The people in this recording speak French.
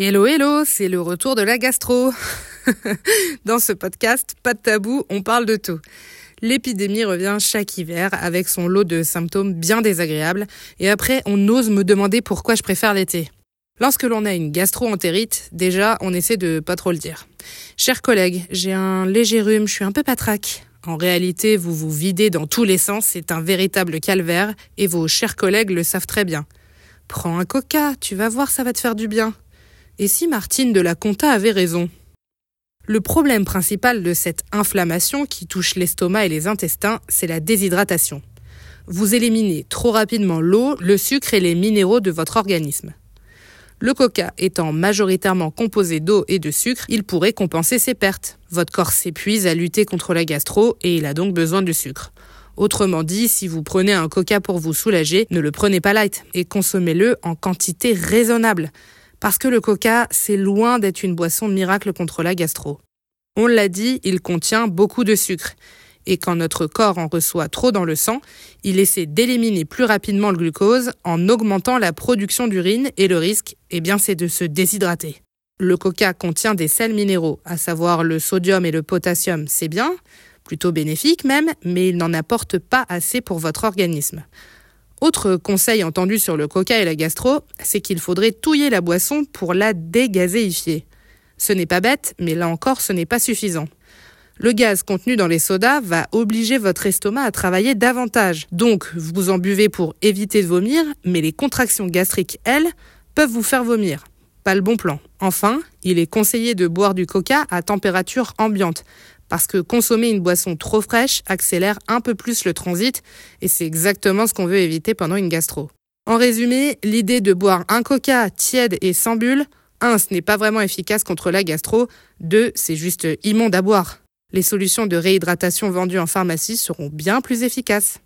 Hello, hello, c'est le retour de la gastro. Dans ce podcast, pas de tabou, on parle de tout. L'épidémie revient chaque hiver avec son lot de symptômes bien désagréables et après on ose me demander pourquoi je préfère l'été. Lorsque l'on a une gastro-entérite, déjà on essaie de pas trop le dire. Chers collègues, j'ai un léger rhume, je suis un peu patraque. En réalité, vous vous videz dans tous les sens, c'est un véritable calvaire et vos chers collègues le savent très bien. Prends un coca, tu vas voir, ça va te faire du bien. Et si Martine de la Conta avait raison? Le problème principal de cette inflammation qui touche l'estomac et les intestins, c'est la déshydratation. Vous éliminez trop rapidement l'eau, le sucre et les minéraux de votre organisme. Le coca étant majoritairement composé d'eau et de sucre, il pourrait compenser ces pertes. Votre corps s'épuise à lutter contre la gastro et il a donc besoin de sucre. Autrement dit, si vous prenez un coca pour vous soulager, ne le prenez pas light et consommez-le en quantité raisonnable. Parce que le coca, c'est loin d'être une boisson miracle contre la gastro. On l'a dit, il contient beaucoup de sucre. Et quand notre corps en reçoit trop dans le sang, il essaie d'éliminer plus rapidement le glucose en augmentant la production d'urine et le risque, eh bien, c'est de se déshydrater. Le coca contient des sels minéraux, à savoir le sodium et le potassium, c'est bien, plutôt bénéfique même, mais il n'en apporte pas assez pour votre organisme. Autre conseil entendu sur le coca et la gastro, c'est qu'il faudrait touiller la boisson pour la dégazéifier. Ce n'est pas bête, mais là encore, ce n'est pas suffisant. Le gaz contenu dans les sodas va obliger votre estomac à travailler davantage. Donc, vous en buvez pour éviter de vomir, mais les contractions gastriques, elles, peuvent vous faire vomir. Pas le bon plan. Enfin, il est conseillé de boire du coca à température ambiante, parce que consommer une boisson trop fraîche accélère un peu plus le transit et c'est exactement ce qu'on veut éviter pendant une gastro. En résumé, l'idée de boire un coca tiède et sans bulle, 1. ce n'est pas vraiment efficace contre la gastro, 2. c'est juste immonde à boire. Les solutions de réhydratation vendues en pharmacie seront bien plus efficaces.